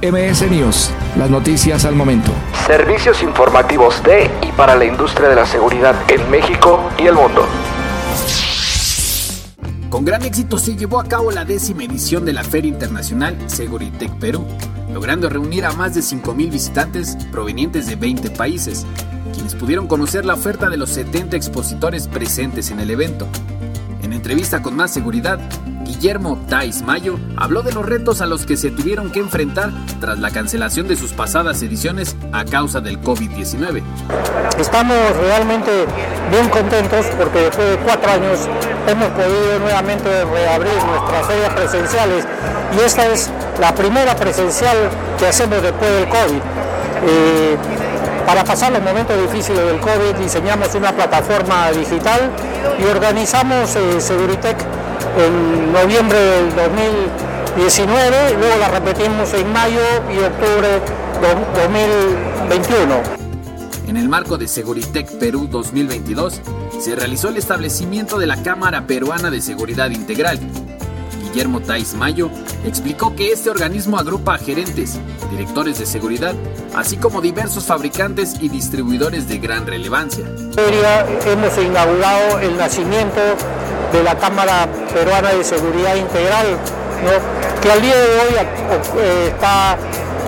MS News, las noticias al momento. Servicios informativos de y para la industria de la seguridad en México y el mundo. Con gran éxito se llevó a cabo la décima edición de la Feria Internacional Seguritech Perú, logrando reunir a más de 5.000 visitantes provenientes de 20 países, quienes pudieron conocer la oferta de los 70 expositores presentes en el evento. En entrevista con Más Seguridad, Guillermo Tais Mayo habló de los retos a los que se tuvieron que enfrentar tras la cancelación de sus pasadas ediciones a causa del COVID-19. Estamos realmente bien contentos porque después de cuatro años hemos podido nuevamente reabrir nuestras ferias presenciales y esta es la primera presencial que hacemos después del COVID. Eh, para pasar los momentos difíciles del COVID diseñamos una plataforma digital y organizamos eh, Seguritech en noviembre del 2019, luego la repetimos en mayo y octubre de 2021. En el marco de Seguritech Perú 2022, se realizó el establecimiento de la Cámara Peruana de Seguridad Integral, Guillermo Tais Mayo, explicó que este organismo agrupa a gerentes, directores de seguridad, así como diversos fabricantes y distribuidores de gran relevancia. Hemos inaugurado el nacimiento de la Cámara Peruana de Seguridad Integral, que al día de hoy eh, está,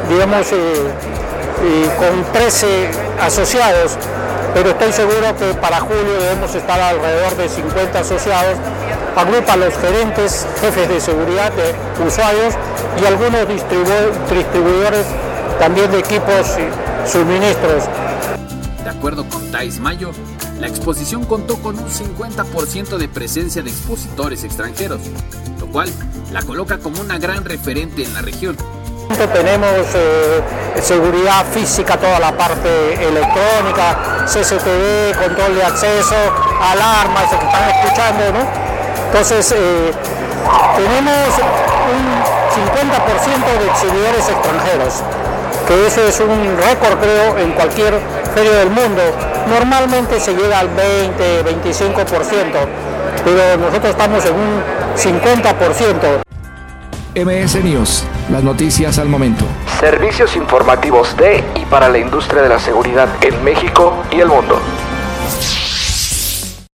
digamos, eh, eh, con 13 asociados, pero estoy seguro que para julio debemos estar alrededor de 50 asociados agrupa a los gerentes, jefes de seguridad usuarios y algunos distribuidores también de equipos y suministros. De acuerdo con Thais Mayo, la exposición contó con un 50% de presencia de expositores extranjeros, lo cual la coloca como una gran referente en la región. Tenemos eh, seguridad física, toda la parte electrónica, CCTV, control de acceso, alarmas, se están escuchando, ¿no? Entonces, eh, tenemos un 50% de exhibidores extranjeros, que eso es un récord creo en cualquier feria del mundo. Normalmente se llega al 20, 25%, pero nosotros estamos en un 50%. MS News, las noticias al momento. Servicios informativos de y para la industria de la seguridad en México y el mundo.